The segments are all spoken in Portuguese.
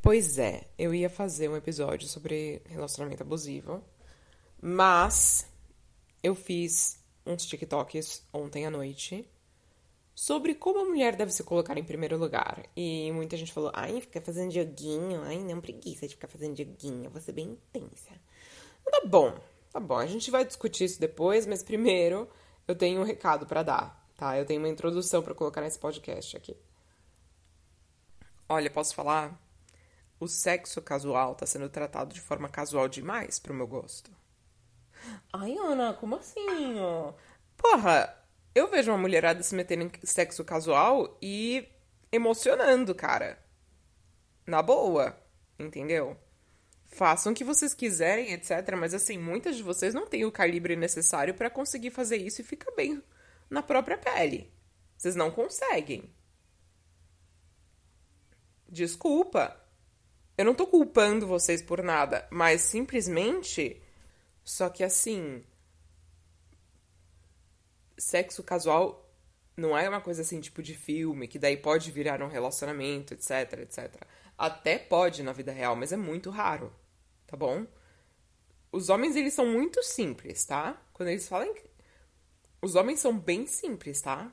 Pois é, eu ia fazer um episódio sobre relacionamento abusivo, mas eu fiz uns TikToks ontem à noite sobre como a mulher deve se colocar em primeiro lugar. E muita gente falou: ai, fica fazendo joguinho, ai, não preguiça de ficar fazendo joguinho, ser bem intensa. Tá bom, tá bom, a gente vai discutir isso depois, mas primeiro eu tenho um recado para dar, tá? Eu tenho uma introdução para colocar nesse podcast aqui. Olha, posso falar? O sexo casual tá sendo tratado de forma casual demais pro meu gosto. Ai, Ana, como assim? Porra, eu vejo uma mulherada se metendo em sexo casual e emocionando, cara. Na boa, entendeu? Façam o que vocês quiserem, etc. Mas assim, muitas de vocês não têm o calibre necessário para conseguir fazer isso e ficar bem na própria pele. Vocês não conseguem. Desculpa. Eu não tô culpando vocês por nada, mas simplesmente. Só que assim. Sexo casual não é uma coisa assim, tipo de filme, que daí pode virar um relacionamento, etc, etc. Até pode na vida real, mas é muito raro, tá bom? Os homens, eles são muito simples, tá? Quando eles falam. Os homens são bem simples, tá?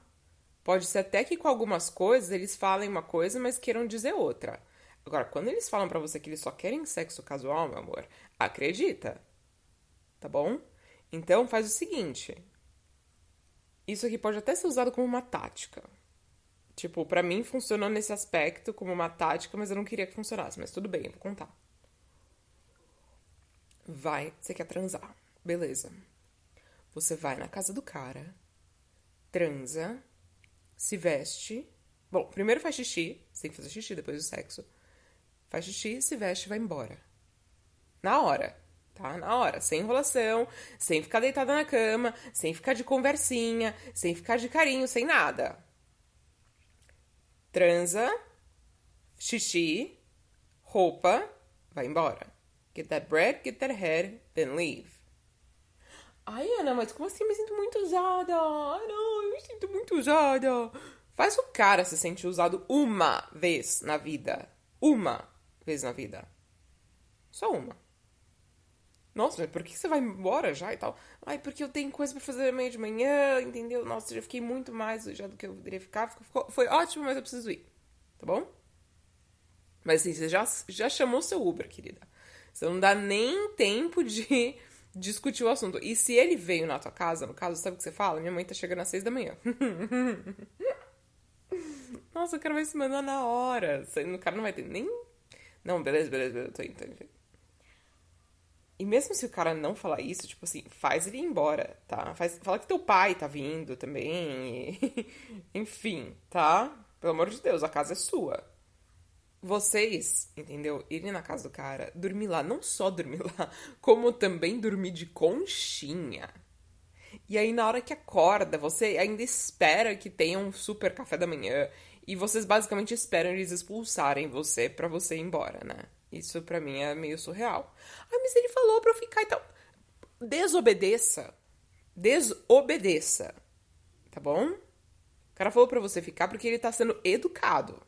Pode ser até que com algumas coisas eles falem uma coisa, mas queiram dizer outra. Agora, quando eles falam para você que eles só querem sexo casual, meu amor, acredita. Tá bom? Então faz o seguinte. Isso aqui pode até ser usado como uma tática. Tipo, para mim funcionou nesse aspecto como uma tática, mas eu não queria que funcionasse, mas tudo bem, eu vou contar. Vai, você quer transar. Beleza. Você vai na casa do cara, transa, se veste. Bom, primeiro faz xixi, você tem que fazer xixi depois do sexo faz xixi, se veste e vai embora. Na hora, tá? Na hora, sem enrolação, sem ficar deitada na cama, sem ficar de conversinha, sem ficar de carinho, sem nada. Transa, xixi, roupa, vai embora. Get that bread, get that head, then leave. Ai, Ana, mas como assim? Me sinto muito usada. Ai, não, eu me sinto muito usada. Faz o cara se sentir usado uma vez na vida. Uma vez na vida. Só uma. Nossa, mas por que você vai embora já e tal? Ai, porque eu tenho coisa para fazer amanhã de manhã, entendeu? Nossa, já fiquei muito mais já do que eu poderia ficar. Ficou, foi ótimo, mas eu preciso ir. Tá bom? Mas assim, você já, já chamou seu Uber, querida. Você não dá nem tempo de discutir o assunto. E se ele veio na tua casa, no caso, sabe o que você fala? Minha mãe tá chegando às seis da manhã. Nossa, o cara vai se mandar na hora. O cara não vai ter nem não, beleza, beleza, beleza, tô indo, tô indo. E mesmo se o cara não falar isso, tipo assim, faz ele ir embora, tá? Faz, fala que teu pai tá vindo também. E... Enfim, tá? Pelo amor de Deus, a casa é sua. Vocês, entendeu? Irem na casa do cara, dormir lá, não só dormir lá, como também dormir de conchinha. E aí, na hora que acorda, você ainda espera que tenha um super café da manhã e vocês basicamente esperam eles expulsarem você para você ir embora, né? Isso para mim é meio surreal. Ah, mas ele falou pra eu ficar e tal. Desobedeça. Desobedeça. Tá bom? O cara falou pra você ficar porque ele tá sendo educado.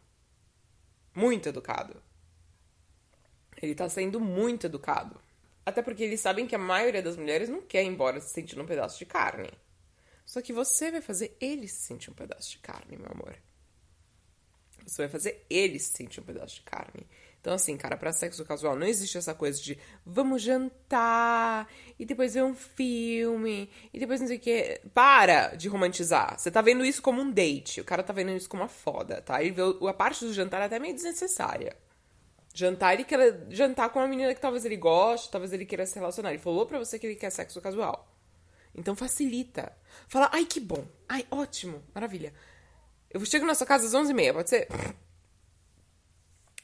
Muito educado. Ele tá sendo muito educado. Até porque eles sabem que a maioria das mulheres não quer ir embora se sentindo um pedaço de carne. Só que você vai fazer ele se sentir um pedaço de carne, meu amor. Você vai fazer ele se sentir um pedaço de carne. Então, assim, cara, para sexo casual não existe essa coisa de vamos jantar e depois ver um filme e depois não sei o que. Para de romantizar. Você tá vendo isso como um date. O cara tá vendo isso como uma foda, tá? E a parte do jantar é até meio desnecessária. Jantar, ele quer jantar com uma menina que talvez ele goste, talvez ele queira se relacionar. Ele falou pra você que ele quer sexo casual. Então facilita. Fala, ai, que bom. Ai, ótimo. Maravilha. Eu chego na sua casa às 11h30, pode ser?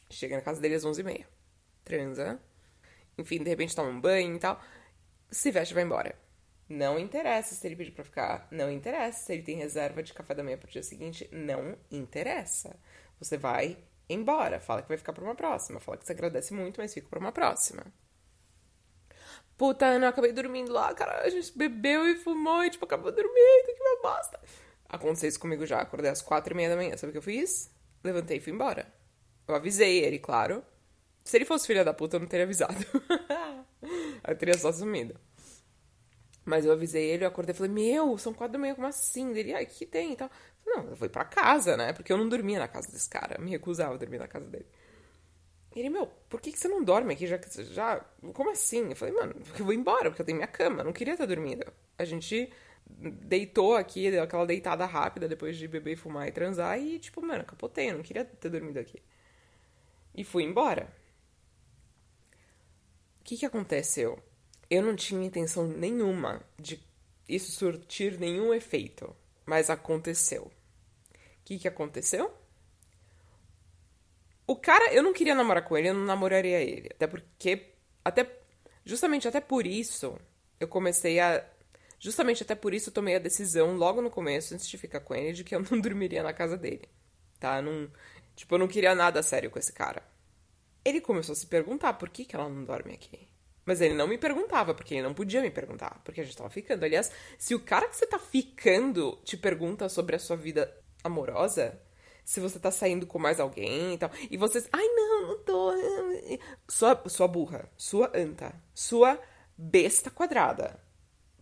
Chega na casa dele às 11h30. Transa. Enfim, de repente toma um banho e tal. Se veste e vai embora. Não interessa se ele pedir pra ficar. Não interessa se ele tem reserva de café da manhã pro dia seguinte. Não interessa. Você vai embora. Fala que vai ficar pra uma próxima. Fala que você agradece muito, mas fica pra uma próxima. Puta, Ana, eu acabei dormindo lá, cara. A gente bebeu e fumou e, tipo, acabou dormindo. Que uma bosta. Aconteceu isso comigo já. Acordei às quatro e meia da manhã. Sabe o que eu fiz? Levantei e fui embora. Eu avisei ele, claro. Se ele fosse filha da puta, eu não teria avisado. eu teria só sumido. Mas eu avisei ele, eu acordei e falei, meu, são quatro da manhã, como assim? Ele, ai, que tem e tal. Não, eu fui pra casa, né? Porque eu não dormia na casa desse cara. Me recusava a dormir na casa dele. Ele, meu, por que, que você não dorme aqui? Já, já. Como assim? Eu falei, mano, eu vou embora, porque eu tenho minha cama. Não queria estar dormindo. A gente deitou aqui, deu aquela deitada rápida depois de beber, fumar e transar. E, tipo, mano, capotei. Eu não queria ter dormido aqui. E fui embora. O que, que aconteceu? Eu não tinha intenção nenhuma de isso surtir nenhum efeito. Mas aconteceu. O que, que aconteceu? O cara, eu não queria namorar com ele, eu não namoraria ele. Até porque. Até. Justamente até por isso, eu comecei a. Justamente até por isso eu tomei a decisão logo no começo, antes de ficar com ele, de que eu não dormiria na casa dele. Tá? Não, tipo, eu não queria nada sério com esse cara. Ele começou a se perguntar por que, que ela não dorme aqui. Mas ele não me perguntava, porque ele não podia me perguntar, porque a gente tava ficando. Aliás, se o cara que você tá ficando te pergunta sobre a sua vida amorosa, se você tá saindo com mais alguém e tal. E vocês, ai não, não tô. Sua, sua burra, sua anta, sua besta quadrada.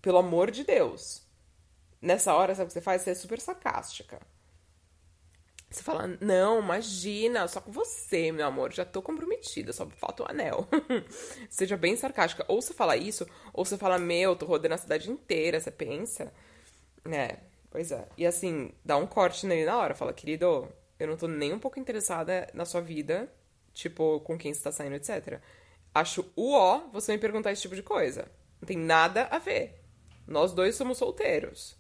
Pelo amor de Deus. Nessa hora, sabe o que você faz? Você é super sarcástica. Você fala, não, imagina, só com você, meu amor, já tô comprometida, só falta o anel. Seja bem sarcástica. Ou você fala isso, ou você fala, meu, tô rodando a cidade inteira, você pensa. né Pois é. E assim, dá um corte nele na hora. Fala, querido, eu não tô nem um pouco interessada na sua vida, tipo, com quem você tá saindo, etc. Acho o ó você me perguntar esse tipo de coisa. Não tem nada a ver. Nós dois somos solteiros.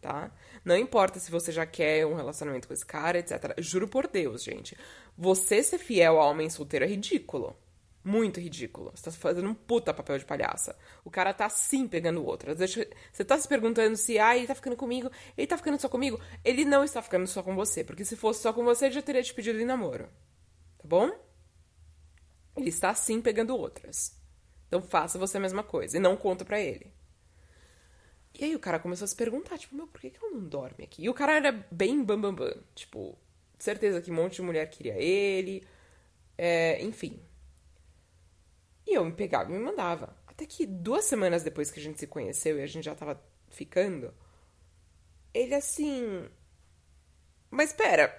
Tá? Não importa se você já quer um relacionamento com esse cara, etc. Juro por Deus, gente. Você ser fiel a homem solteiro é ridículo. Muito ridículo. Você tá fazendo um puta papel de palhaça. O cara tá sim pegando o outro. Você tá se perguntando se, ah, ele tá ficando comigo, ele tá ficando só comigo. Ele não está ficando só com você. Porque se fosse só com você, ele já teria te pedido em namoro. Tá bom? Ele está sim pegando outras. Então faça você a mesma coisa. E não conta pra ele. E aí o cara começou a se perguntar, tipo, meu, por que, que ela não dorme aqui? E o cara era bem bambambam. Bam, bam. Tipo, certeza que um monte de mulher queria ele. É, enfim. E eu me pegava e me mandava. Até que duas semanas depois que a gente se conheceu e a gente já tava ficando, ele assim. Mas pera,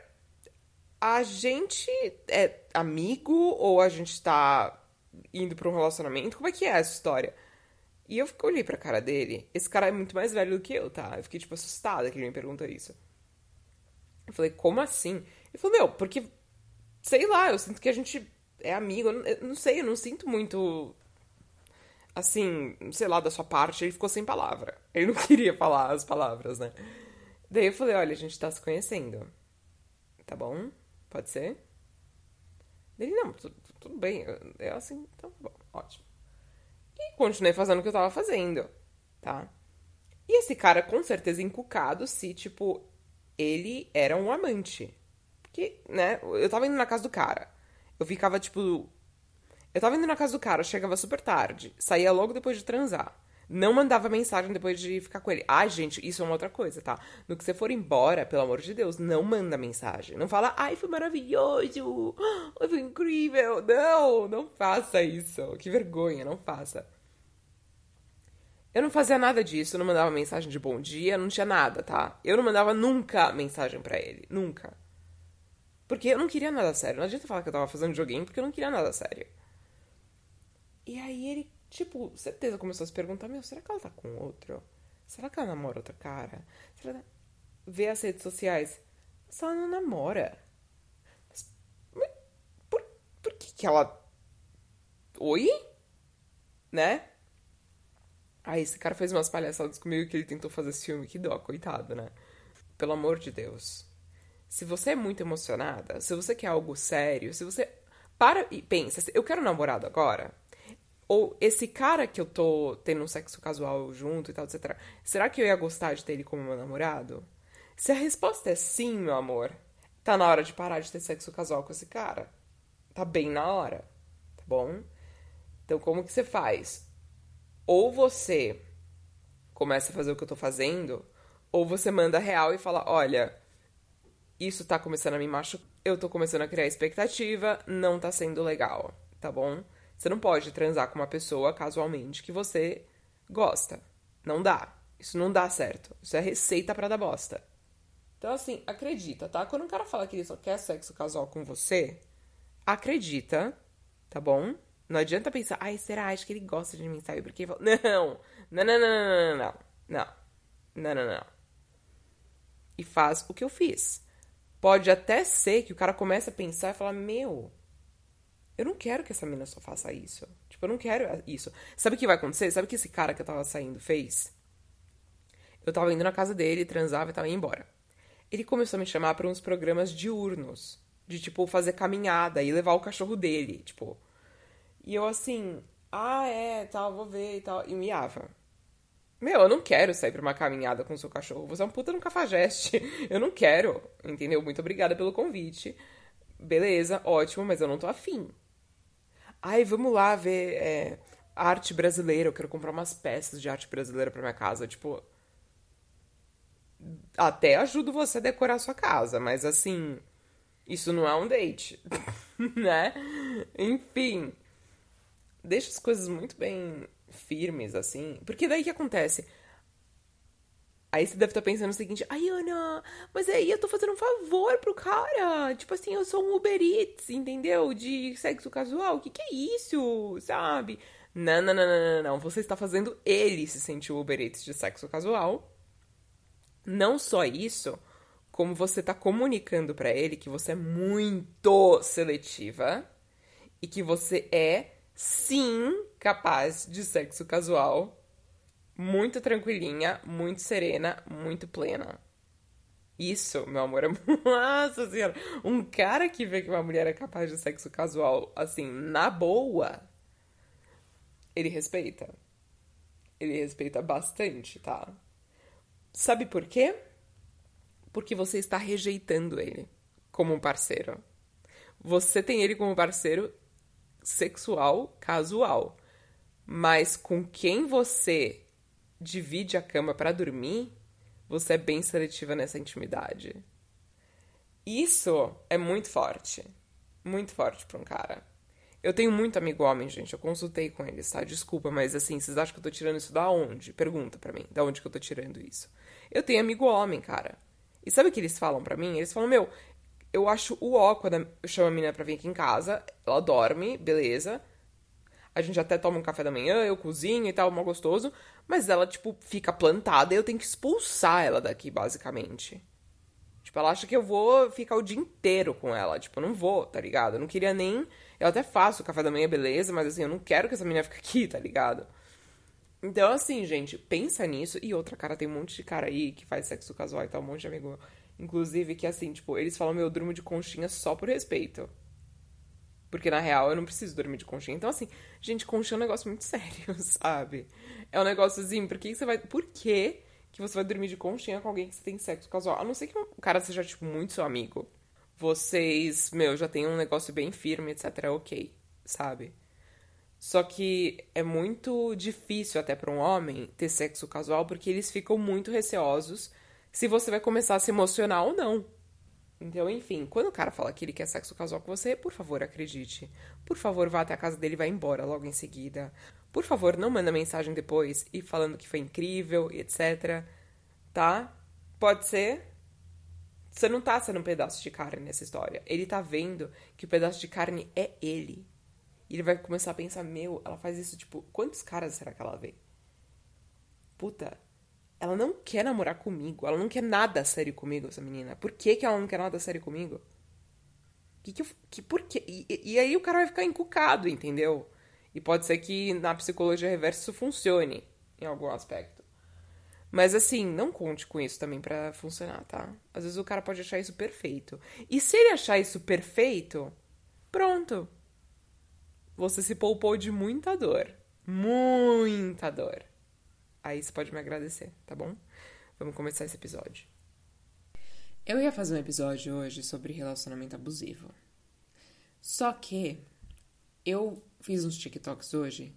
a gente é amigo ou a gente tá indo pra um relacionamento? Como é que é essa história? E eu olhei pra cara dele. Esse cara é muito mais velho do que eu, tá? Eu fiquei, tipo, assustada que ele me perguntou isso. Eu falei, como assim? Ele falou, meu, porque. Sei lá, eu sinto que a gente é amigo. Eu não, eu sei, eu não sinto muito. Assim, sei lá, da sua parte. Ele ficou sem palavra. Ele não queria falar as palavras, né? Daí eu falei: olha, a gente tá se conhecendo. Tá bom? Pode ser? Ele, não, tudo, tudo bem. É assim, então, bom, ótimo. E continuei fazendo o que eu tava fazendo, tá? E esse cara, com certeza, encucado se, tipo, ele era um amante. Porque, né, eu tava indo na casa do cara. Eu ficava, tipo. Eu tava indo na casa do cara, chegava super tarde, saía logo depois de transar. Não mandava mensagem depois de ficar com ele. Ai, gente, isso é uma outra coisa, tá? No que você for embora, pelo amor de Deus, não manda mensagem. Não fala, ai, foi maravilhoso, foi incrível. Não, não faça isso. Que vergonha, não faça. Eu não fazia nada disso, não mandava mensagem de bom dia, não tinha nada, tá? Eu não mandava nunca mensagem para ele, nunca. Porque eu não queria nada sério. Não adianta falar que eu tava fazendo joguinho porque eu não queria nada sério. E aí ele, tipo, certeza começou a se perguntar: Meu, será que ela tá com outro? Será que ela namora outro cara? Será que... Vê as redes sociais. Mas ela não namora. Mas por, por que que ela. Oi? Né? Aí esse cara fez umas palhaçadas comigo que ele tentou fazer esse filme. Que dó, coitado, né? Pelo amor de Deus. Se você é muito emocionada, se você quer algo sério, se você para e pensa, eu quero um namorado agora? Ou esse cara que eu tô tendo um sexo casual junto e tal, etc. Será que eu ia gostar de ter ele como meu namorado? Se a resposta é sim, meu amor, tá na hora de parar de ter sexo casual com esse cara. Tá bem na hora, tá bom? Então, como que você faz? Ou você começa a fazer o que eu tô fazendo, ou você manda real e fala: olha, isso tá começando a me machucar, eu tô começando a criar expectativa, não tá sendo legal, tá bom? Você não pode transar com uma pessoa casualmente que você gosta. Não dá. Isso não dá certo. Isso é receita para dar bosta. Então, assim, acredita, tá? Quando um cara fala que ele só quer sexo casual com você, acredita, tá bom? Não adianta pensar, ai, será? Acho que ele gosta de mim, sabe? Porque. Não, não, não, não, não, não, não, não, não, não. E faz o que eu fiz. Pode até ser que o cara comece a pensar e falar, meu, eu não quero que essa menina só faça isso. Tipo, eu não quero isso. Sabe o que vai acontecer? Sabe o que esse cara que eu tava saindo fez? Eu tava indo na casa dele, transava e tava indo embora. Ele começou a me chamar para uns programas diurnos. De, tipo, fazer caminhada e levar o cachorro dele, tipo. E eu assim, ah, é, tal, vou ver e tal. E miava. Meu, eu não quero sair pra uma caminhada com o seu cachorro. Você é um puta no cafajeste. Eu não quero, entendeu? Muito obrigada pelo convite. Beleza, ótimo, mas eu não tô afim. Ai, vamos lá ver é, arte brasileira. Eu quero comprar umas peças de arte brasileira pra minha casa. Tipo. Até ajudo você a decorar a sua casa, mas assim. Isso não é um date, né? Enfim. Deixa as coisas muito bem firmes, assim. Porque daí que acontece? Aí você deve estar pensando o seguinte, ai Ana, mas aí eu tô fazendo um favor pro cara. Tipo assim, eu sou um Uber Eats, entendeu? De sexo casual. O que, que é isso? Sabe? Não, não, não, não, não, não. Você está fazendo ele se sentir o Uber Eats de sexo casual. Não só isso, como você tá comunicando para ele que você é muito seletiva e que você é sim capaz de sexo casual muito tranquilinha, muito serena, muito plena. Isso, meu amor, é. Nossa senhora! Um cara que vê que uma mulher é capaz de sexo casual, assim, na boa, ele respeita. Ele respeita bastante, tá? Sabe por quê? Porque você está rejeitando ele como um parceiro. Você tem ele como parceiro sexual, casual. Mas com quem você divide a cama para dormir, você é bem seletiva nessa intimidade. Isso é muito forte. Muito forte para um cara. Eu tenho muito amigo homem, gente. Eu consultei com eles, tá? Desculpa, mas assim, vocês acham que eu tô tirando isso da onde? Pergunta para mim, da onde que eu tô tirando isso? Eu tenho amigo homem, cara. E sabe o que eles falam para mim? Eles falam, meu, eu acho o ó quando eu chamo a menina pra vir aqui em casa, ela dorme, beleza a gente até toma um café da manhã, eu cozinho e tal, mal gostoso, mas ela, tipo, fica plantada e eu tenho que expulsar ela daqui, basicamente. Tipo, ela acha que eu vou ficar o dia inteiro com ela. Tipo, eu não vou, tá ligado? Eu não queria nem. Eu até faço o café da manhã, beleza, mas assim, eu não quero que essa menina fique aqui, tá ligado? Então, assim, gente, pensa nisso. E outra, cara, tem um monte de cara aí que faz sexo casual e tal, um monte de amigo. Inclusive, que assim, tipo, eles falam, meu, eu durmo de conchinha só por respeito. Porque na real eu não preciso dormir de conchinha. Então, assim, gente, conchinha é um negócio muito sério, sabe? É um negócio assim, por que você vai. Por que, que você vai dormir de conchinha com alguém que você tem sexo casual? A não ser que o cara seja, tipo, muito seu amigo. Vocês, meu, já tem um negócio bem firme, etc. Ok, sabe? Só que é muito difícil até para um homem ter sexo casual porque eles ficam muito receosos se você vai começar a se emocionar ou não. Então, enfim, quando o cara fala que ele quer sexo casual com você, por favor, acredite. Por favor, vá até a casa dele e vá embora logo em seguida. Por favor, não manda mensagem depois e falando que foi incrível etc. Tá? Pode ser? Você não tá sendo um pedaço de carne nessa história. Ele tá vendo que o pedaço de carne é ele. E ele vai começar a pensar: meu, ela faz isso, tipo, quantos caras será que ela vê? Puta, ela não quer namorar comigo. Ela não quer nada sério comigo, essa menina. Por que, que ela não quer nada sério comigo? Que que, eu, que por? E, e aí o cara vai ficar encucado, entendeu? E pode ser que na psicologia reversa isso funcione em algum aspecto. Mas assim, não conte com isso também para funcionar, tá? Às vezes o cara pode achar isso perfeito. E se ele achar isso perfeito, pronto. Você se poupou de muita dor. Muita dor. Aí você pode me agradecer, tá bom? Vamos começar esse episódio. Eu ia fazer um episódio hoje sobre relacionamento abusivo. Só que eu fiz uns TikToks hoje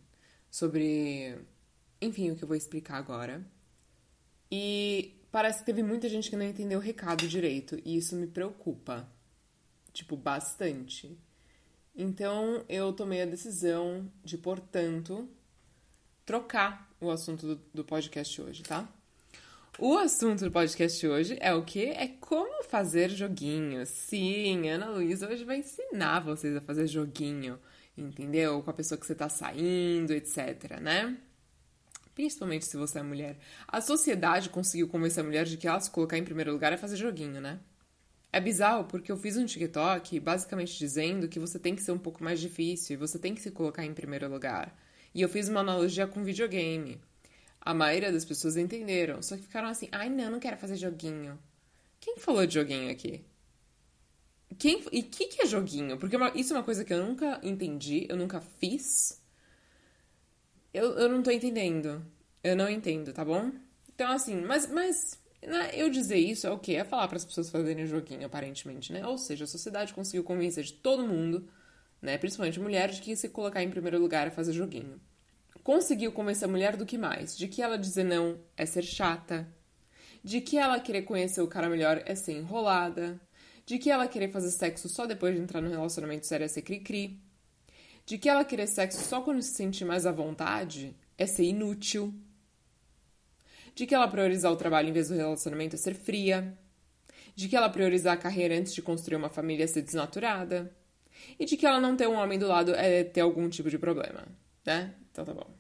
sobre, enfim, o que eu vou explicar agora. E parece que teve muita gente que não entendeu o recado direito, e isso me preocupa. Tipo, bastante. Então, eu tomei a decisão de, portanto, trocar o assunto do, do podcast hoje, tá? O assunto do podcast hoje é o que? É como fazer joguinho. Sim, Ana Luísa hoje vai ensinar vocês a fazer joguinho, entendeu? Com a pessoa que você tá saindo, etc, né? Principalmente se você é mulher. A sociedade conseguiu convencer a mulher de que ela se colocar em primeiro lugar é fazer joguinho, né? É bizarro porque eu fiz um TikTok basicamente dizendo que você tem que ser um pouco mais difícil e você tem que se colocar em primeiro lugar. E eu fiz uma analogia com videogame. A maioria das pessoas entenderam, só que ficaram assim: ai não, não quero fazer joguinho. Quem falou de joguinho aqui? Quem, e o que, que é joguinho? Porque uma, isso é uma coisa que eu nunca entendi, eu nunca fiz. Eu, eu não tô entendendo. Eu não entendo, tá bom? Então, assim, mas, mas né, eu dizer isso é o quê? É falar para as pessoas fazerem joguinho, aparentemente, né? Ou seja, a sociedade conseguiu convencer de todo mundo, né, principalmente mulheres, de que se colocar em primeiro lugar é fazer joguinho. Conseguiu convencer a mulher do que mais? De que ela dizer não é ser chata, de que ela querer conhecer o cara melhor é ser enrolada, de que ela querer fazer sexo só depois de entrar no relacionamento sério é ser cri-cri, de que ela querer sexo só quando se sente mais à vontade é ser inútil, de que ela priorizar o trabalho em vez do relacionamento é ser fria, de que ela priorizar a carreira antes de construir uma família é ser desnaturada, e de que ela não ter um homem do lado é ter algum tipo de problema, né? Então tá bom.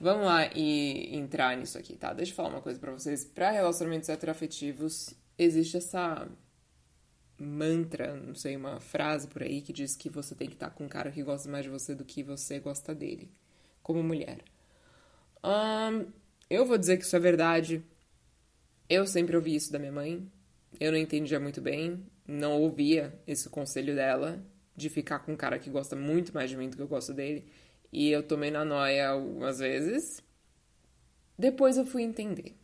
Vamos lá e entrar nisso aqui, tá? Deixa eu falar uma coisa para vocês. Para relacionamentos heteroafetivos, existe essa mantra, não sei, uma frase por aí que diz que você tem que estar com um cara que gosta mais de você do que você gosta dele, como mulher. Um, eu vou dizer que isso é verdade. Eu sempre ouvi isso da minha mãe. Eu não entendia muito bem, não ouvia esse conselho dela de ficar com um cara que gosta muito mais de mim do que eu gosto dele. E eu tomei na noia algumas vezes. Depois eu fui entender,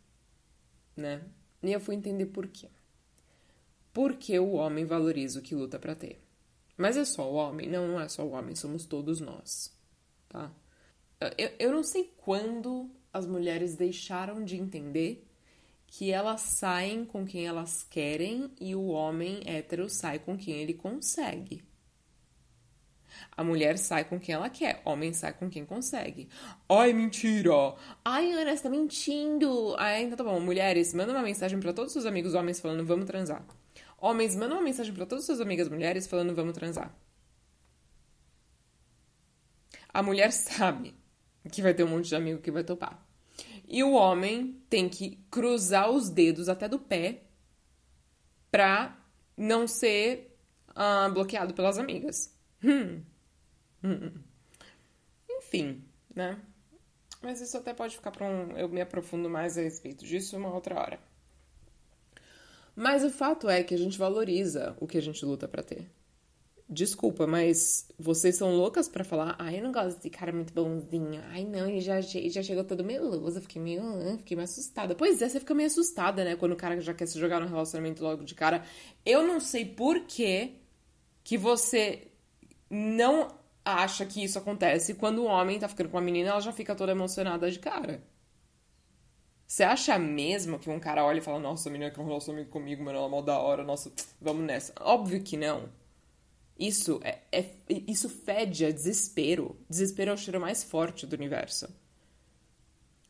né? E eu fui entender por quê. Porque o homem valoriza o que luta para ter. Mas é só o homem? Não, não é só o homem, somos todos nós, tá? Eu, eu não sei quando as mulheres deixaram de entender que elas saem com quem elas querem e o homem hétero sai com quem ele consegue. A mulher sai com quem ela quer, homem sai com quem consegue. Ai, mentira! Ai, Ana, você tá mentindo! Ai, então tá bom. Mulheres, manda uma mensagem para todos os seus amigos homens falando vamos transar. Homens, manda uma mensagem para todas as suas amigas mulheres falando vamos transar. A mulher sabe que vai ter um monte de amigo que vai topar. E o homem tem que cruzar os dedos até do pé pra não ser uh, bloqueado pelas amigas. Hum. hum. Enfim, né? Mas isso até pode ficar para um. Eu me aprofundo mais a respeito disso uma outra hora. Mas o fato é que a gente valoriza o que a gente luta para ter. Desculpa, mas vocês são loucas para falar, ai, eu não gosto desse cara muito bonzinho. Ai, não, ele já, já chegou todo meloso, fiquei meio, fiquei meio assustada. Pois é, você fica meio assustada, né, quando o cara já quer se jogar no relacionamento logo de cara. Eu não sei por que que você não acha que isso acontece quando o homem tá ficando com a menina, ela já fica toda emocionada de cara. Você acha mesmo que um cara olha e fala, nossa, a menina quer um relacionamento comigo, mano, ela é mó da hora, nossa, vamos nessa. Óbvio que não. Isso é, é, isso fede a desespero. Desespero é o cheiro mais forte do universo.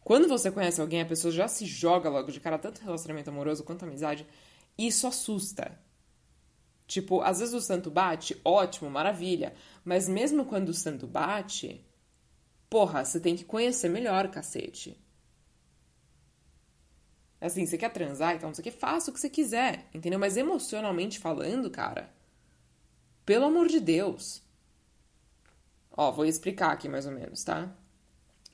Quando você conhece alguém, a pessoa já se joga logo de cara, tanto relacionamento amoroso quanto amizade. Isso assusta. Tipo, às vezes o santo bate, ótimo, maravilha. Mas mesmo quando o santo bate, porra, você tem que conhecer melhor, cacete. Assim, você quer transar, então você quer faça o que você quiser, entendeu? Mas emocionalmente falando, cara, pelo amor de Deus. Ó, vou explicar aqui mais ou menos, tá?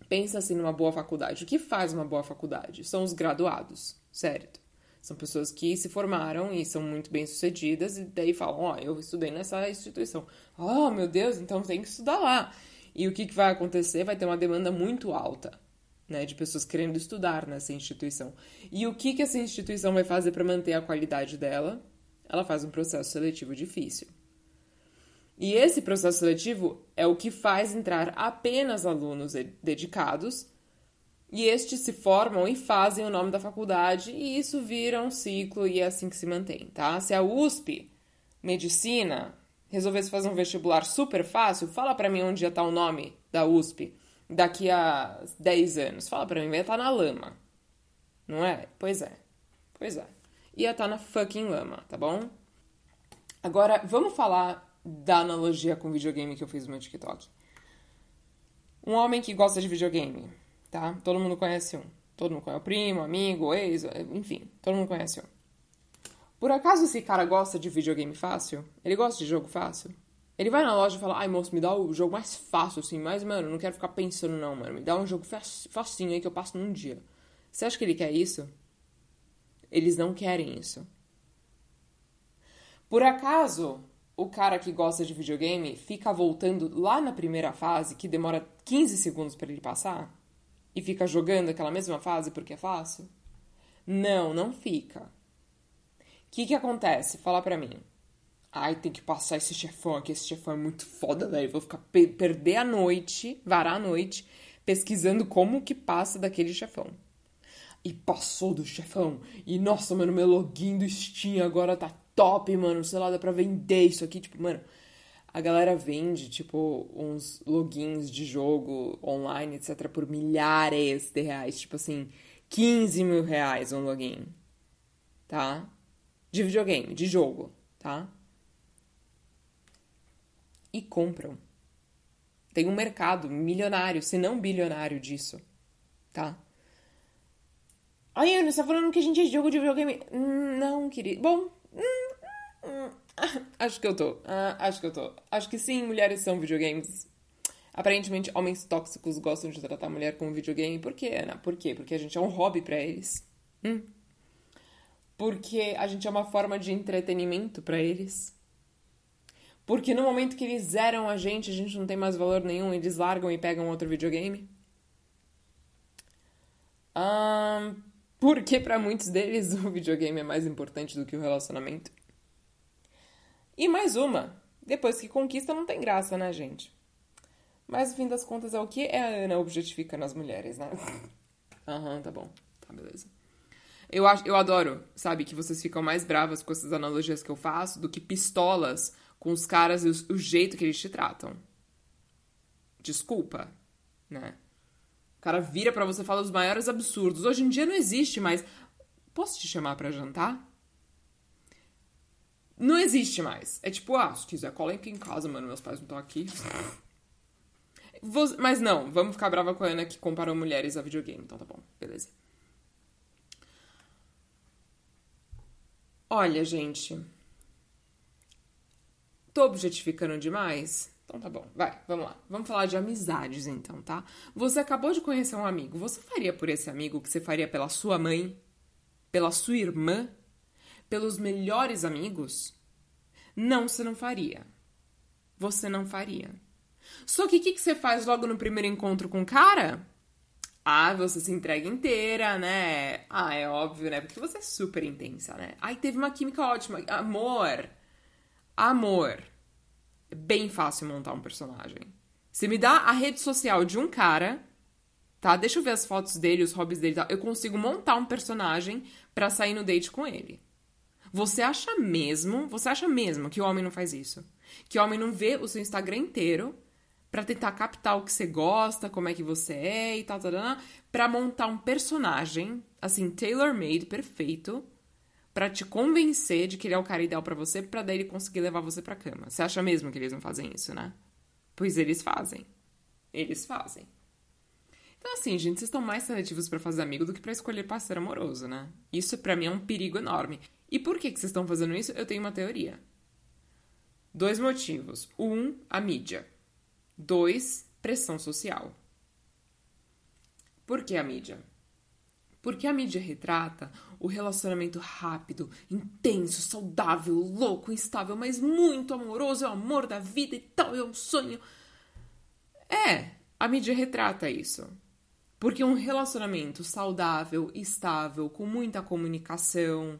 Pensa assim numa boa faculdade. O que faz uma boa faculdade? São os graduados, certo? São pessoas que se formaram e são muito bem sucedidas e daí falam: Ó, oh, eu estudei nessa instituição. Oh, meu Deus, então tem que estudar lá. E o que, que vai acontecer? Vai ter uma demanda muito alta. Né, de pessoas querendo estudar nessa instituição. E o que, que essa instituição vai fazer para manter a qualidade dela? Ela faz um processo seletivo difícil. E esse processo seletivo é o que faz entrar apenas alunos dedicados E estes se formam e fazem o nome da faculdade, e isso vira um ciclo e é assim que se mantém, tá? Se a USP, medicina, resolvesse fazer um vestibular super fácil, fala para mim onde ia estar o nome da USP daqui a 10 anos. Fala pra mim, vai estar na lama. Não é? Pois é. Pois é. Ia estar na fucking lama, tá bom? Agora, vamos falar da analogia com videogame que eu fiz no meu TikTok. Um homem que gosta de videogame, tá? Todo mundo conhece um. Todo mundo conhece o primo, amigo, ex, enfim, todo mundo conhece um. Por acaso esse cara gosta de videogame fácil? Ele gosta de jogo fácil? Ele vai na loja e fala, ai moço, me dá o jogo mais fácil, assim, mas, mano, não quero ficar pensando não, mano. Me dá um jogo facinho aí que eu passo num dia. Você acha que ele quer isso? Eles não querem isso. Por acaso, o cara que gosta de videogame fica voltando lá na primeira fase, que demora 15 segundos para ele passar, e fica jogando aquela mesma fase porque é fácil? Não, não fica. O que que acontece? Fala pra mim. Ai, tem que passar esse chefão aqui, esse chefão é muito foda, velho. Vou ficar pe perder a noite, varar a noite, pesquisando como que passa daquele chefão. E passou do chefão. E nossa, mano, meu login do Steam agora tá top, mano. Sei lá, dá pra vender isso aqui. Tipo, mano, a galera vende, tipo, uns logins de jogo online, etc., por milhares de reais. Tipo assim, 15 mil reais um login. Tá? De videogame, de jogo, tá? E compram. Tem um mercado milionário, se não bilionário disso, tá? Ai, Ana, você tá falando que a gente é jogo de videogame? Não, querido. Bom, acho que eu tô. Uh, acho que eu tô. Acho que sim, mulheres são videogames. Aparentemente, homens tóxicos gostam de tratar a mulher como videogame. Por quê, Ana? Por quê? Porque a gente é um hobby para eles. Hum? Porque a gente é uma forma de entretenimento para eles. Porque no momento que eles zeram a gente, a gente não tem mais valor nenhum, eles largam e pegam outro videogame. Um, porque para muitos deles o videogame é mais importante do que o relacionamento. E mais uma. Depois que conquista, não tem graça, né, gente? Mas no fim das contas é o que é a Ana objetificando as mulheres, né? Aham, uhum, tá bom. Tá, beleza. Eu, acho, eu adoro, sabe, que vocês ficam mais bravas com essas analogias que eu faço do que pistolas com os caras e o, o jeito que eles te tratam. Desculpa, né? O cara vira para você e fala os maiores absurdos. Hoje em dia não existe mais. Posso te chamar para jantar? Não existe mais. É tipo, ah, se quiser, cola aqui em casa, mano. Meus pais não estão aqui. Mas não, vamos ficar brava com a Ana que comparou mulheres a videogame. Então tá bom, beleza. Olha, gente. Tô objetificando demais? Então tá bom, vai, vamos lá. Vamos falar de amizades então, tá? Você acabou de conhecer um amigo. Você faria por esse amigo o que você faria pela sua mãe? Pela sua irmã? Pelos melhores amigos? Não, você não faria. Você não faria. Só que o que, que você faz logo no primeiro encontro com o cara? Ah, você se entrega inteira, né? Ah, é óbvio, né? Porque você é super intensa, né? Ai, teve uma química ótima. Amor. Amor. É bem fácil montar um personagem. Você me dá a rede social de um cara, tá? Deixa eu ver as fotos dele, os hobbies dele, tá? Eu consigo montar um personagem para sair no date com ele. Você acha mesmo, você acha mesmo que o homem não faz isso? Que o homem não vê o seu Instagram inteiro para tentar captar o que você gosta, como é que você é e tal, tal, tal para montar um personagem assim tailor-made, perfeito, para te convencer de que ele é o cara ideal para você, para daí ele conseguir levar você para cama. Você acha mesmo que eles não fazem isso, né? Pois eles fazem. Eles fazem. Então, assim, gente, vocês estão mais seletivos para fazer amigo do que para escolher parceiro amoroso, né? Isso para mim é um perigo enorme. E por que, que vocês estão fazendo isso? Eu tenho uma teoria. Dois motivos. Um, a mídia. Dois, pressão social. Por que a mídia? Porque a mídia retrata o relacionamento rápido, intenso, saudável, louco, instável, mas muito amoroso, é o amor da vida e tal, é um sonho. É, a mídia retrata isso. Porque um relacionamento saudável, estável, com muita comunicação,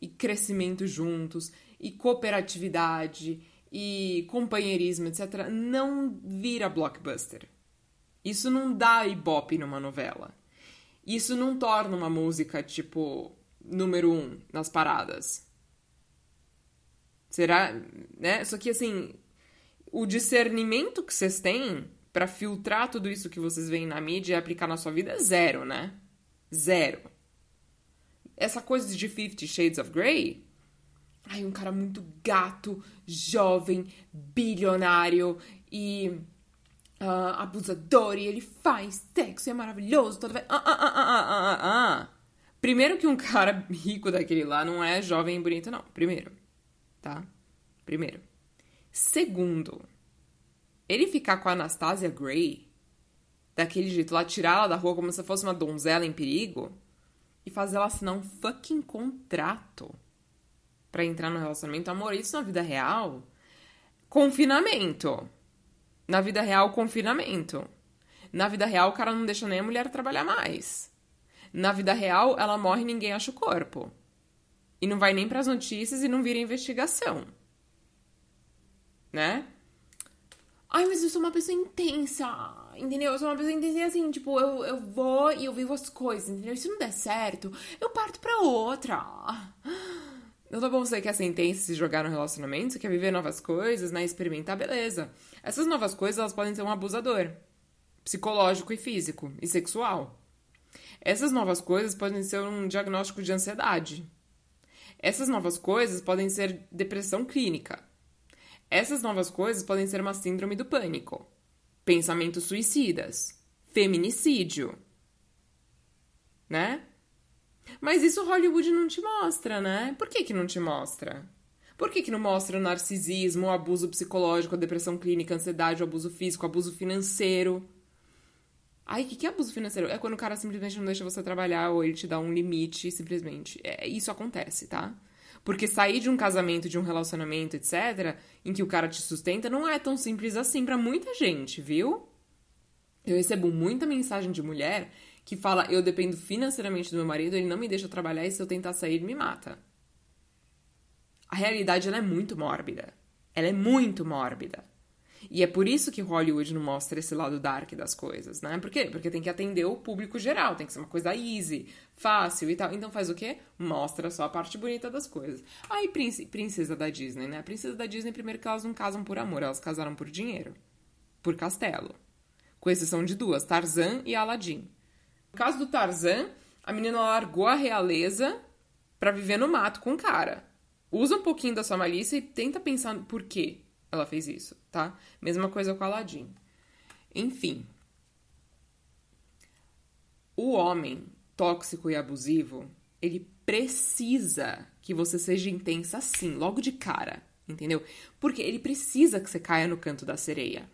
e crescimento juntos, e cooperatividade, e companheirismo, etc., não vira blockbuster. Isso não dá ibope numa novela. Isso não torna uma música, tipo, número um nas paradas. Será, né? Só que, assim, o discernimento que vocês têm para filtrar tudo isso que vocês veem na mídia e aplicar na sua vida é zero, né? Zero. Essa coisa de Fifty Shades of Grey. Ai, um cara muito gato, jovem, bilionário e uh, abusador e ele faz sexo e é maravilhoso. Toda vez. Ah, ah, ah, ah, ah, ah. Primeiro que um cara rico daquele lá não é jovem e bonito, não. Primeiro. Tá? Primeiro. Segundo, ele ficar com a Anastasia Gray daquele jeito, lá tirar ela da rua como se fosse uma donzela em perigo e fazer ela assinar um fucking contrato para entrar no relacionamento. Amor, isso na vida real? Confinamento. Na vida real, confinamento. Na vida real, o cara não deixa nem a mulher trabalhar mais. Na vida real, ela morre e ninguém acha o corpo. E não vai nem para as notícias e não vira investigação. Né? Ai, mas eu sou uma pessoa intensa, entendeu? Eu sou uma pessoa intensa e assim, tipo, eu, eu vou e eu vivo as coisas, entendeu? Se não der certo, eu parto pra outra. Não tá bom você quer ser intensa se jogar no relacionamento, você quer viver novas coisas, né? Experimentar, beleza. Essas novas coisas, elas podem ser um abusador. Psicológico e físico. E sexual. Essas novas coisas podem ser um diagnóstico de ansiedade. Essas novas coisas podem ser depressão clínica. Essas novas coisas podem ser uma síndrome do pânico, pensamentos suicidas, feminicídio, né? Mas isso Hollywood não te mostra, né? Por que, que não te mostra? Por que, que não mostra o narcisismo, o abuso psicológico, a depressão clínica, a ansiedade, o abuso físico, o abuso financeiro? Ai, o que, que é abuso financeiro? É quando o cara simplesmente não deixa você trabalhar ou ele te dá um limite, simplesmente. É, isso acontece, tá? Porque sair de um casamento, de um relacionamento, etc., em que o cara te sustenta, não é tão simples assim para muita gente, viu? Eu recebo muita mensagem de mulher que fala: eu dependo financeiramente do meu marido, ele não me deixa trabalhar e se eu tentar sair, me mata. A realidade ela é muito mórbida. Ela é muito mórbida. E é por isso que Hollywood não mostra esse lado dark das coisas, né? Por quê? Porque tem que atender o público geral, tem que ser uma coisa easy, fácil e tal. Então faz o quê? Mostra só a parte bonita das coisas. Aí, princesa da Disney, né? A princesa da Disney, primeiro que elas não casam por amor, elas casaram por dinheiro. Por castelo. Com exceção de duas, Tarzan e Aladdin. No caso do Tarzan, a menina largou a realeza para viver no mato com o cara. Usa um pouquinho da sua malícia e tenta pensar por quê ela fez isso, tá? Mesma coisa com Aladdin. Enfim. O homem tóxico e abusivo, ele precisa que você seja intensa assim, logo de cara, entendeu? Porque ele precisa que você caia no canto da sereia.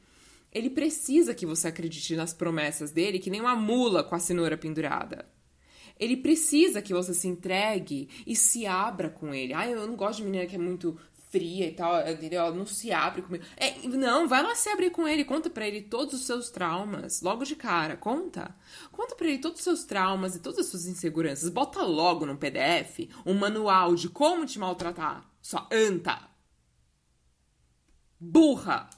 Ele precisa que você acredite nas promessas dele, que nem uma mula com a cenoura pendurada. Ele precisa que você se entregue e se abra com ele. Ah, eu não gosto de menina que é muito fria e tal, entendeu? Não se abre comigo. É, não, vai lá se abrir com ele, conta para ele todos os seus traumas, logo de cara, conta. Conta para ele todos os seus traumas e todas as suas inseguranças. Bota logo no PDF um manual de como te maltratar. Só anta. Burra.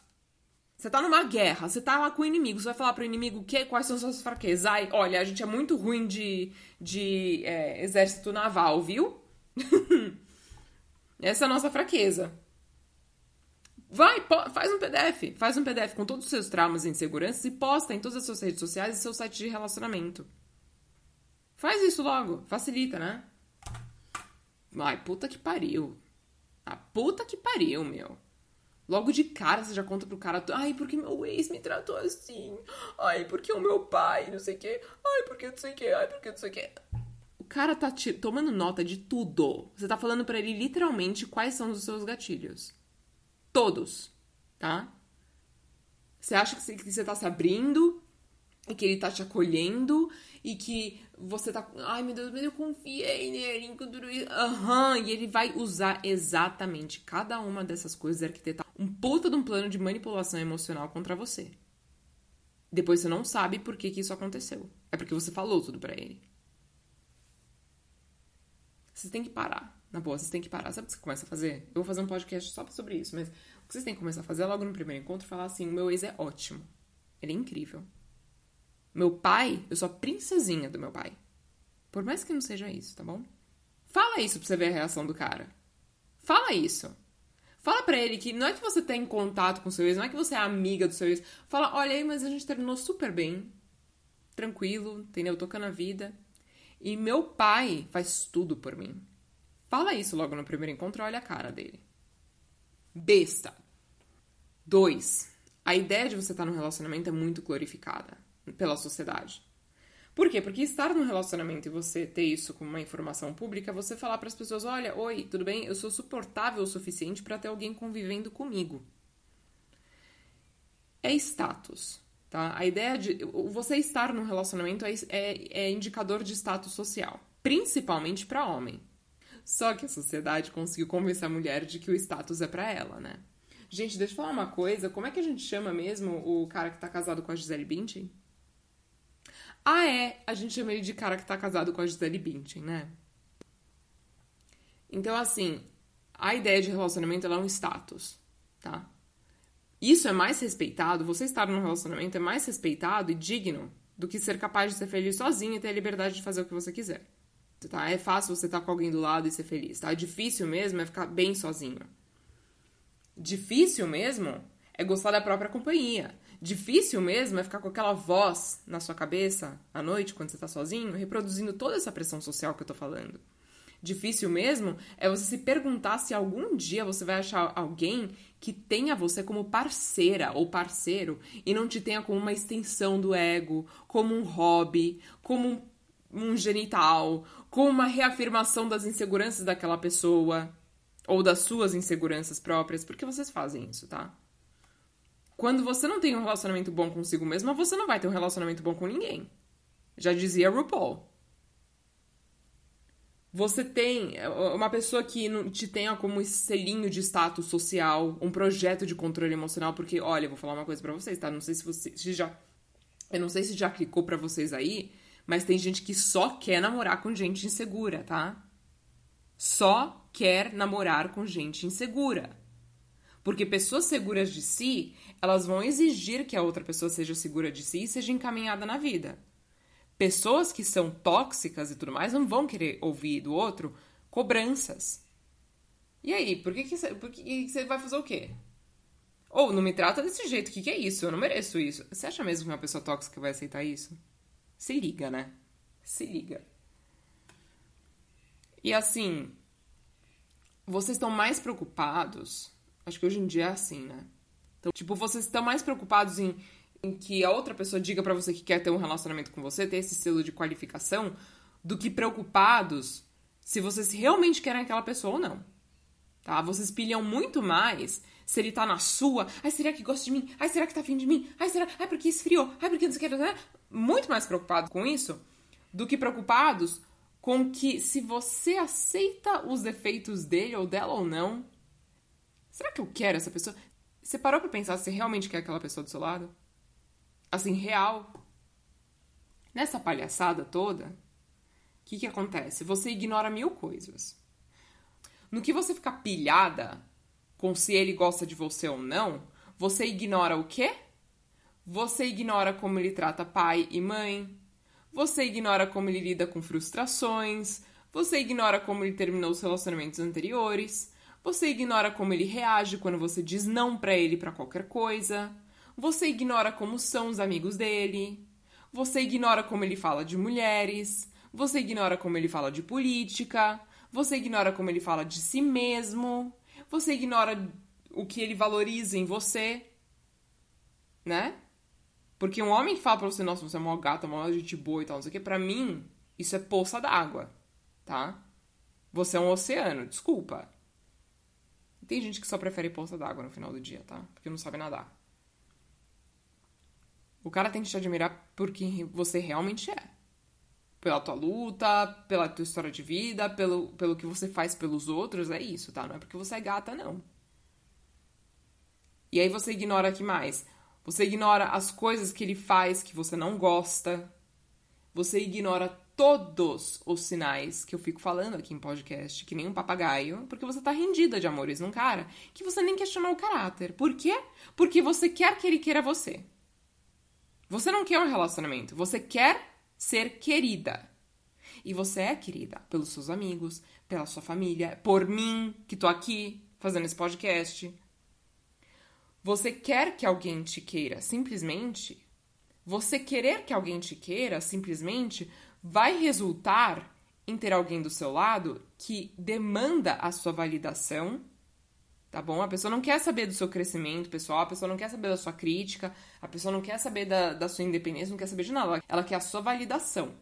Você tá numa guerra, você tá lá com o inimigo, você vai falar pro inimigo que, quais são suas fraquezas. Ai, olha, a gente é muito ruim de, de é, exército naval, viu? Essa é a nossa fraqueza. Vai, faz um PDF. Faz um PDF com todos os seus traumas e inseguranças e posta em todas as suas redes sociais e seu site de relacionamento. Faz isso logo. Facilita, né? Ai, puta que pariu. A puta que pariu, meu. Logo de cara você já conta pro cara, ai, porque meu ex me tratou assim? Ai, porque o meu pai, não sei o quê. Ai, porque não sei o quê. Ai, porque não sei o quê cara tá te, tomando nota de tudo. Você tá falando para ele literalmente quais são os seus gatilhos. Todos, tá? Você acha que você, tá se abrindo e que ele tá te acolhendo e que você tá. Ai meu Deus, mas eu confiei nele Aham, e ele vai usar exatamente cada uma dessas coisas arquitetar um puta de um plano de manipulação emocional contra você. Depois você não sabe por que, que isso aconteceu. É porque você falou tudo para ele. Vocês têm que parar. Na boa, vocês têm que parar. Sabe o que você começa a fazer? Eu vou fazer um podcast só sobre isso, mas o que vocês têm que começar a fazer é logo no primeiro encontro falar assim: o meu ex é ótimo. Ele é incrível. Meu pai, eu sou a princesinha do meu pai. Por mais que não seja isso, tá bom? Fala isso pra você ver a reação do cara. Fala isso. Fala pra ele que não é que você tá em contato com o seu ex, não é que você é amiga do seu ex. Fala, olha aí, mas a gente terminou super bem. Tranquilo, entendeu? Tocando a vida. E meu pai faz tudo por mim. Fala isso logo no primeiro encontro, olha a cara dele. Besta. Dois. A ideia de você estar num relacionamento é muito glorificada pela sociedade. Por quê? Porque estar num relacionamento e você ter isso como uma informação pública, você falar para as pessoas: olha, oi, tudo bem? Eu sou suportável o suficiente para ter alguém convivendo comigo. É status, tá? A ideia de você estar num relacionamento é, é, é indicador de status social, principalmente para homem. Só que a sociedade conseguiu convencer a mulher de que o status é para ela, né? Gente, deixa eu falar uma coisa. Como é que a gente chama mesmo o cara que tá casado com a Gisele Bündchen? Ah, é. A gente chama ele de cara que tá casado com a Gisele Bündchen, né? Então, assim, a ideia de relacionamento é um status, tá? Isso é mais respeitado, você estar num relacionamento é mais respeitado e digno do que ser capaz de ser feliz sozinho e ter a liberdade de fazer o que você quiser. Tá? É fácil você estar com alguém do lado e ser feliz, tá? Difícil mesmo é ficar bem sozinho. Difícil mesmo é gostar da própria companhia. Difícil mesmo é ficar com aquela voz na sua cabeça à noite, quando você tá sozinho, reproduzindo toda essa pressão social que eu tô falando. Difícil mesmo é você se perguntar se algum dia você vai achar alguém que tenha você como parceira ou parceiro e não te tenha como uma extensão do ego, como um hobby, como um, um genital, como uma reafirmação das inseguranças daquela pessoa ou das suas inseguranças próprias, porque vocês fazem isso, tá? Quando você não tem um relacionamento bom consigo mesma, você não vai ter um relacionamento bom com ninguém. Já dizia RuPaul. Você tem é, uma pessoa que te tenha como selinho de status social, um projeto de controle emocional, porque, olha, eu vou falar uma coisa para vocês, tá? Não sei se você se já. Eu não sei se já clicou para vocês aí, mas tem gente que só quer namorar com gente insegura, tá? Só quer namorar com gente insegura. Porque pessoas seguras de si, elas vão exigir que a outra pessoa seja segura de si e seja encaminhada na vida. Pessoas que são tóxicas e tudo mais não vão querer ouvir do outro cobranças. E aí, por que, que, você, por que, você vai fazer o quê? Ou não me trata desse jeito, o que, que é isso? Eu não mereço isso. Você acha mesmo que uma pessoa tóxica vai aceitar isso? Se liga, né? Se liga. E assim, vocês estão mais preocupados Acho que hoje em dia é assim, né? Então, tipo, vocês estão mais preocupados em, em que a outra pessoa diga para você que quer ter um relacionamento com você, ter esse selo de qualificação, do que preocupados se vocês realmente querem aquela pessoa ou não. Tá? Vocês pilham muito mais se ele tá na sua. Ai, será que gosta de mim? Ai, será que tá afim de mim? Ai, será? Ai, porque esfriou? Ai, porque não sei o que. Muito mais preocupados com isso do que preocupados com que se você aceita os defeitos dele ou dela ou não, será que eu quero essa pessoa? Você parou pra pensar se realmente quer aquela pessoa do seu lado? Assim, real. Nessa palhaçada toda, o que, que acontece? Você ignora mil coisas. No que você fica pilhada com se ele gosta de você ou não, você ignora o quê? Você ignora como ele trata pai e mãe. Você ignora como ele lida com frustrações. Você ignora como ele terminou os relacionamentos anteriores. Você ignora como ele reage quando você diz não para ele para qualquer coisa. Você ignora como são os amigos dele. Você ignora como ele fala de mulheres. Você ignora como ele fala de política. Você ignora como ele fala de si mesmo. Você ignora o que ele valoriza em você. Né? Porque um homem que fala pra você, nossa, você é uma gata, uma gente boa e tal, não sei o que, pra mim, isso é poça d'água, tá? Você é um oceano, desculpa. Tem gente que só prefere poça d'água no final do dia, tá? Porque não sabe nadar. O cara tem que te admirar por quem você realmente é. Pela tua luta, pela tua história de vida, pelo, pelo que você faz pelos outros, é isso, tá? Não é porque você é gata, não. E aí você ignora que mais? Você ignora as coisas que ele faz que você não gosta. Você ignora todos os sinais que eu fico falando aqui em podcast, que nem um papagaio, porque você tá rendida de amores num cara que você nem questionou o caráter. Por quê? Porque você quer que ele queira você. Você não quer um relacionamento, você quer ser querida. E você é querida pelos seus amigos, pela sua família, por mim, que tô aqui fazendo esse podcast. Você quer que alguém te queira simplesmente? Você querer que alguém te queira simplesmente vai resultar em ter alguém do seu lado que demanda a sua validação, tá bom? A pessoa não quer saber do seu crescimento pessoal, a pessoa não quer saber da sua crítica, a pessoa não quer saber da, da sua independência, não quer saber de nada. Ela quer a sua validação.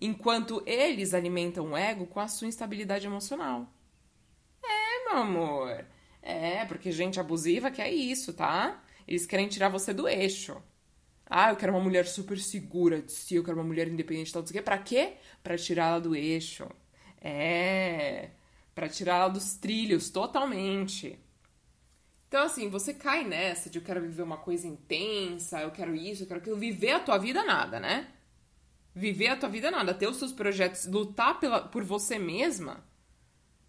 Enquanto eles alimentam o ego com a sua instabilidade emocional. É, meu amor. É, porque gente abusiva quer isso, tá? Eles querem tirar você do eixo. Ah, eu quero uma mulher super segura de si, eu quero uma mulher independente, tal, não sei o quê. Pra quê? Pra tirá-la do eixo. É. Pra tirá-la dos trilhos, totalmente. Então, assim, você cai nessa de eu quero viver uma coisa intensa, eu quero isso, eu quero aquilo. Viver a tua vida, nada, né? Viver a tua vida, nada. Ter os seus projetos, lutar pela, por você mesma,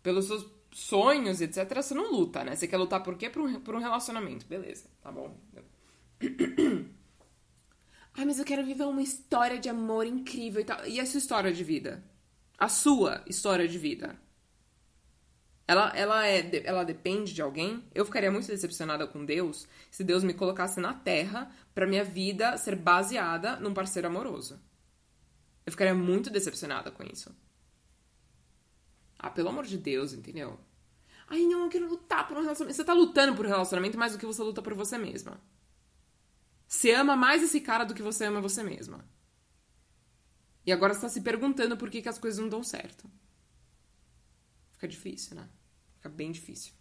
pelos seus sonhos, etc., você não luta, né? Você quer lutar por quê? Por um, por um relacionamento. Beleza, tá bom. Ai, mas eu quero viver uma história de amor incrível e tal. E a sua história de vida? A sua história de vida? Ela, ela, é, ela depende de alguém? Eu ficaria muito decepcionada com Deus se Deus me colocasse na Terra para minha vida ser baseada num parceiro amoroso. Eu ficaria muito decepcionada com isso. Ah, pelo amor de Deus, entendeu? Ai, não, eu quero lutar por um relacionamento. Você tá lutando por um relacionamento mais do que você luta por você mesma. Você ama mais esse cara do que você ama você mesma. E agora você tá se perguntando por que, que as coisas não dão certo. Fica difícil, né? Fica bem difícil.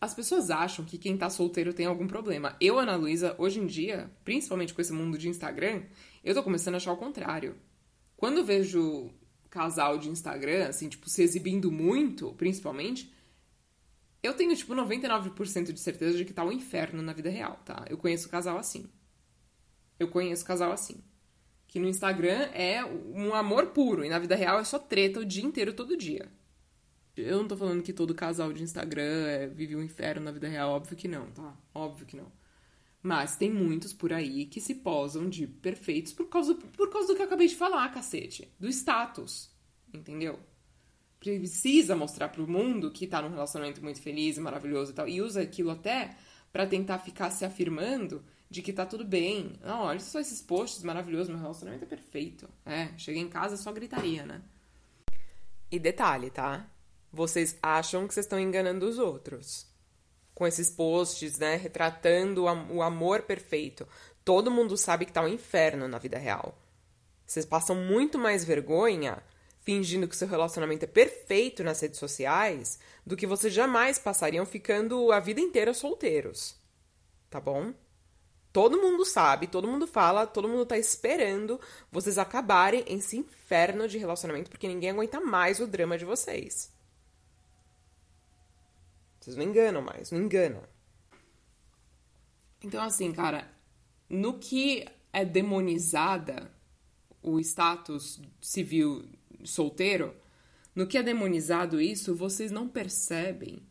As pessoas acham que quem tá solteiro tem algum problema. Eu, Ana Luísa, hoje em dia, principalmente com esse mundo de Instagram, eu tô começando a achar o contrário. Quando eu vejo casal de Instagram, assim, tipo, se exibindo muito, principalmente, eu tenho, tipo, 99% de certeza de que tá um inferno na vida real, tá? Eu conheço casal assim. Eu conheço casal assim. Que no Instagram é um amor puro e na vida real é só treta o dia inteiro, todo dia. Eu não tô falando que todo casal de Instagram é, vive um inferno na vida real, óbvio que não, tá? Óbvio que não. Mas tem muitos por aí que se posam de perfeitos por causa, por causa do que eu acabei de falar, cacete. Do status. Entendeu? precisa mostrar pro mundo que tá num relacionamento muito feliz e maravilhoso e tal, e usa aquilo até para tentar ficar se afirmando de que tá tudo bem. Não, olha só esses posts maravilhosos, meu relacionamento é perfeito. É, cheguei em casa só gritaria, né? E detalhe, tá? Vocês acham que vocês estão enganando os outros. Com esses posts, né, retratando o amor perfeito. Todo mundo sabe que tá um inferno na vida real. Vocês passam muito mais vergonha fingindo que seu relacionamento é perfeito nas redes sociais do que vocês jamais passariam ficando a vida inteira solteiros. Tá bom? Todo mundo sabe, todo mundo fala, todo mundo tá esperando vocês acabarem esse inferno de relacionamento porque ninguém aguenta mais o drama de vocês. Vocês não enganam mais, não engana. Então, assim, cara, no que é demonizada o status civil solteiro, no que é demonizado isso, vocês não percebem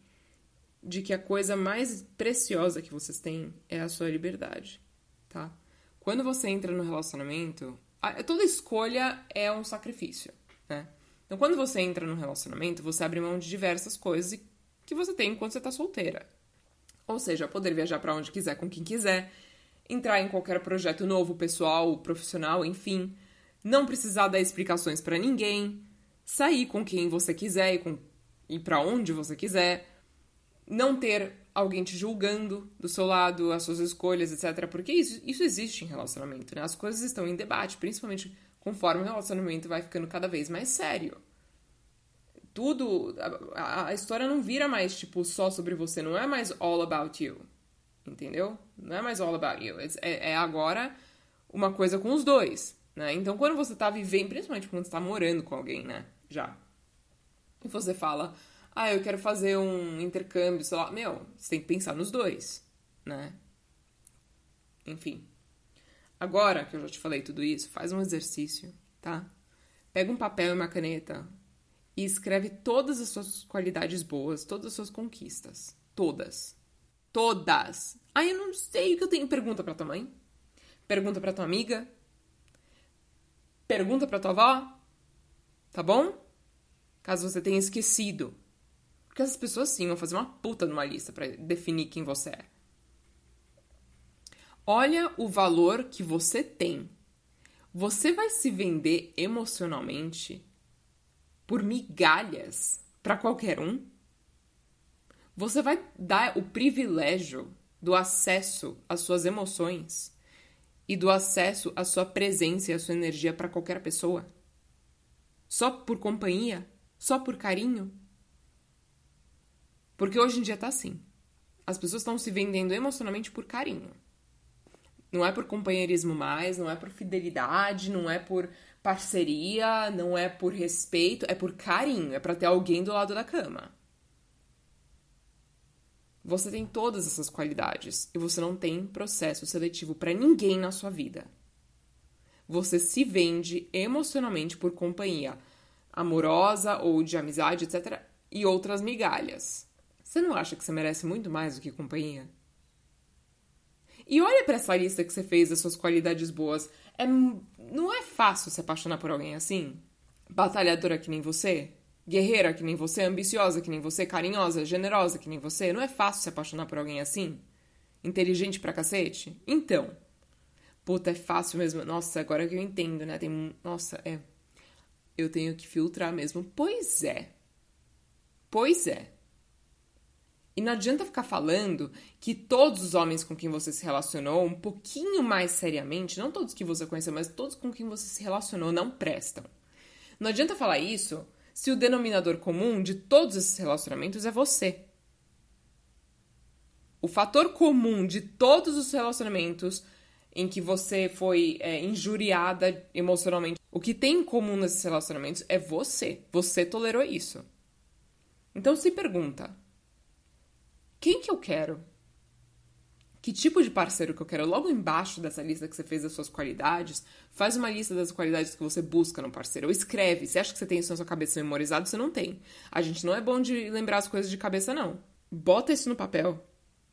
de que a coisa mais preciosa que vocês têm é a sua liberdade, tá? Quando você entra no relacionamento, toda escolha é um sacrifício, né? Então, quando você entra no relacionamento, você abre mão de diversas coisas que você tem enquanto você tá solteira. Ou seja, poder viajar para onde quiser com quem quiser, entrar em qualquer projeto novo, pessoal, profissional, enfim, não precisar dar explicações para ninguém, sair com quem você quiser e, e para onde você quiser, não ter alguém te julgando do seu lado, as suas escolhas, etc. Porque isso, isso existe em relacionamento, né? As coisas estão em debate, principalmente conforme o relacionamento vai ficando cada vez mais sério. Tudo. A, a história não vira mais, tipo, só sobre você, não é mais all about you. Entendeu? Não é mais all about you. É, é agora uma coisa com os dois. Né? Então, quando você tá vivendo, principalmente quando você tá morando com alguém, né? Já. E você fala, ah, eu quero fazer um intercâmbio, sei lá. Meu, você tem que pensar nos dois, né? Enfim. Agora que eu já te falei tudo isso, faz um exercício, tá? Pega um papel e uma caneta e escreve todas as suas qualidades boas, todas as suas conquistas. Todas. Todas. Ah, eu não sei o que eu tenho. Pergunta pra tua mãe. Pergunta pra tua amiga. Pergunta pra tua avó. Tá bom? Caso você tenha esquecido. Porque essas pessoas sim vão fazer uma puta numa lista para definir quem você é. Olha o valor que você tem. Você vai se vender emocionalmente por migalhas para qualquer um? Você vai dar o privilégio do acesso às suas emoções e do acesso à sua presença e à sua energia para qualquer pessoa? Só por companhia? Só por carinho? Porque hoje em dia tá assim. As pessoas estão se vendendo emocionalmente por carinho. Não é por companheirismo mais, não é por fidelidade, não é por parceria, não é por respeito, é por carinho, é para ter alguém do lado da cama. Você tem todas essas qualidades e você não tem processo seletivo para ninguém na sua vida. Você se vende emocionalmente por companhia amorosa ou de amizade, etc. e outras migalhas. Você não acha que você merece muito mais do que companhia? E olha para essa lista que você fez das suas qualidades boas. É, não é fácil se apaixonar por alguém assim? Batalhadora que nem você? Guerreira que nem você? Ambiciosa que nem você? Carinhosa? Generosa que nem você? Não é fácil se apaixonar por alguém assim? Inteligente pra cacete? Então. Puta, é fácil mesmo. Nossa, agora que eu entendo, né? Tem. Nossa, é. Eu tenho que filtrar mesmo. Pois é. Pois é. E não adianta ficar falando que todos os homens com quem você se relacionou um pouquinho mais seriamente, não todos que você conheceu, mas todos com quem você se relacionou não prestam. Não adianta falar isso se o denominador comum de todos esses relacionamentos é você. O fator comum de todos os relacionamentos em que você foi é, injuriada emocionalmente, o que tem em comum nesses relacionamentos é você. Você tolerou isso. Então se pergunta: quem que eu quero? Que tipo de parceiro que eu quero? Logo embaixo dessa lista que você fez das suas qualidades, faz uma lista das qualidades que você busca no parceiro. Ou escreve. Você acha que você tem isso na sua cabeça memorizado? Você não tem. A gente não é bom de lembrar as coisas de cabeça, não. Bota isso no papel.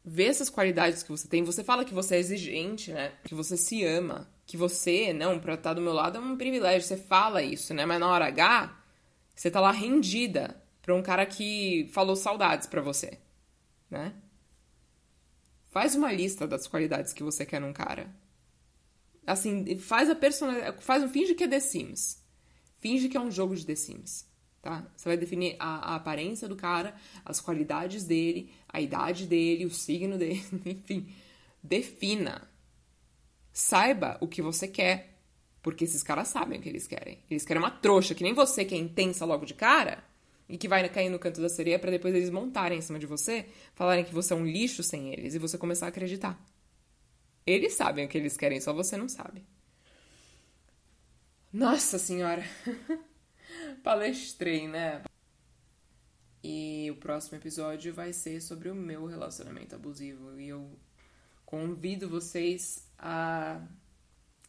Vê essas qualidades que você tem. Você fala que você é exigente, né? Que você se ama. Que você, não, pra estar do meu lado é um privilégio. Você fala isso, né? Mas na hora H, você tá lá rendida pra um cara que falou saudades pra você né? Faz uma lista das qualidades que você quer num cara. Assim, faz a personalidade. Faz um. Finge que é The Sims. Finge que é um jogo de The Sims. Tá? Você vai definir a, a aparência do cara, as qualidades dele, a idade dele, o signo dele, enfim. Defina. Saiba o que você quer. Porque esses caras sabem o que eles querem. Eles querem uma trouxa, que nem você que é intensa logo de cara e que vai cair no canto da sereia para depois eles montarem em cima de você, falarem que você é um lixo sem eles e você começar a acreditar. Eles sabem o que eles querem, só você não sabe. Nossa senhora! Palestrei, né? E o próximo episódio vai ser sobre o meu relacionamento abusivo. E eu convido vocês a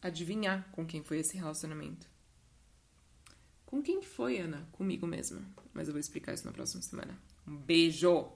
adivinhar com quem foi esse relacionamento. Com quem que foi, Ana? Comigo mesma. Mas eu vou explicar isso na próxima semana. Um beijo!